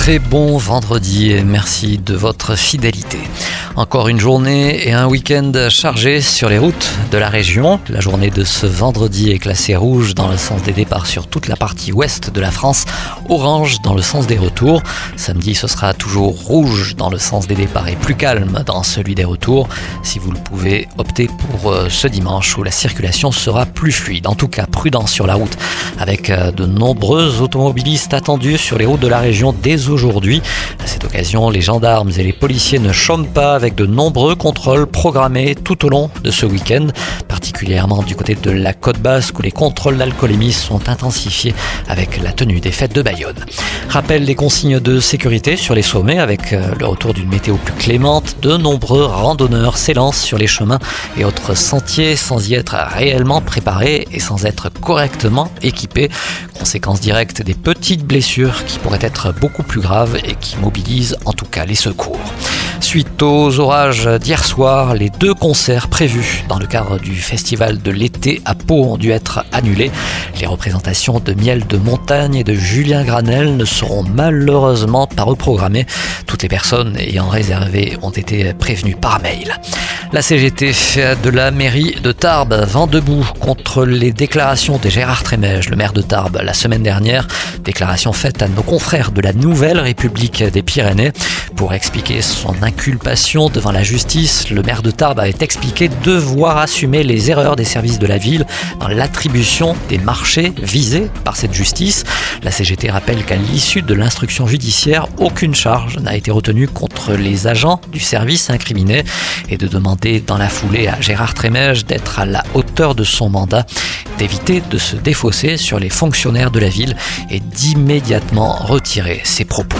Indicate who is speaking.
Speaker 1: Très bon vendredi et merci de votre fidélité. Encore une journée et un week-end chargé sur les routes de la région. La journée de ce vendredi est classée rouge dans le sens des départs sur toute la partie ouest de la France, orange dans le sens des retours. Samedi, ce sera toujours rouge dans le sens des départs et plus calme dans celui des retours. Si vous le pouvez, optez pour euh, ce dimanche où la circulation sera plus fluide. En tout cas, prudent sur la route avec euh, de nombreux automobilistes attendus sur les routes de la région dès aujourd'hui. Cette occasion, les gendarmes et les policiers ne chôment pas avec de nombreux contrôles programmés tout au long de ce week-end, particulièrement du côté de la côte basque où les contrôles d'alcoolémie sont intensifiés avec la tenue des fêtes de Bayonne. Rappel des consignes de sécurité sur les sommets avec euh, le retour d'une météo plus clémente, de nombreux randonneurs s'élancent sur les chemins et autres sentiers sans y être réellement préparés et sans être correctement équipés. Conséquence directe des petites blessures qui pourraient être beaucoup plus graves et qui mobilisent en tout cas les secours. Suite aux orages d'hier soir, les deux concerts prévus dans le cadre du festival de l'été à Pau ont dû être annulés. Les représentations de Miel de Montagne et de Julien Granel ne seront malheureusement pas reprogrammées. Toutes les personnes ayant réservé ont été prévenues par mail. La CGT de la mairie de Tarbes vend debout contre les déclarations de Gérard Trémège, le maire de Tarbes, la semaine dernière. Déclaration faite à nos confrères de la Nouvelle République des Pyrénées. Pour expliquer son inculpation devant la justice, le maire de Tarbes avait expliqué devoir assumer les erreurs des services de la ville dans l'attribution des marchés visés par cette justice. La CGT rappelle qu'à l'issue de l'instruction judiciaire, aucune charge n'a été retenue contre les agents du service incriminé et de demander dans la foulée à Gérard Trémège d'être à la hauteur de son mandat, d'éviter de se défausser sur les fonctionnaires de la ville et d'immédiatement retirer ses propos.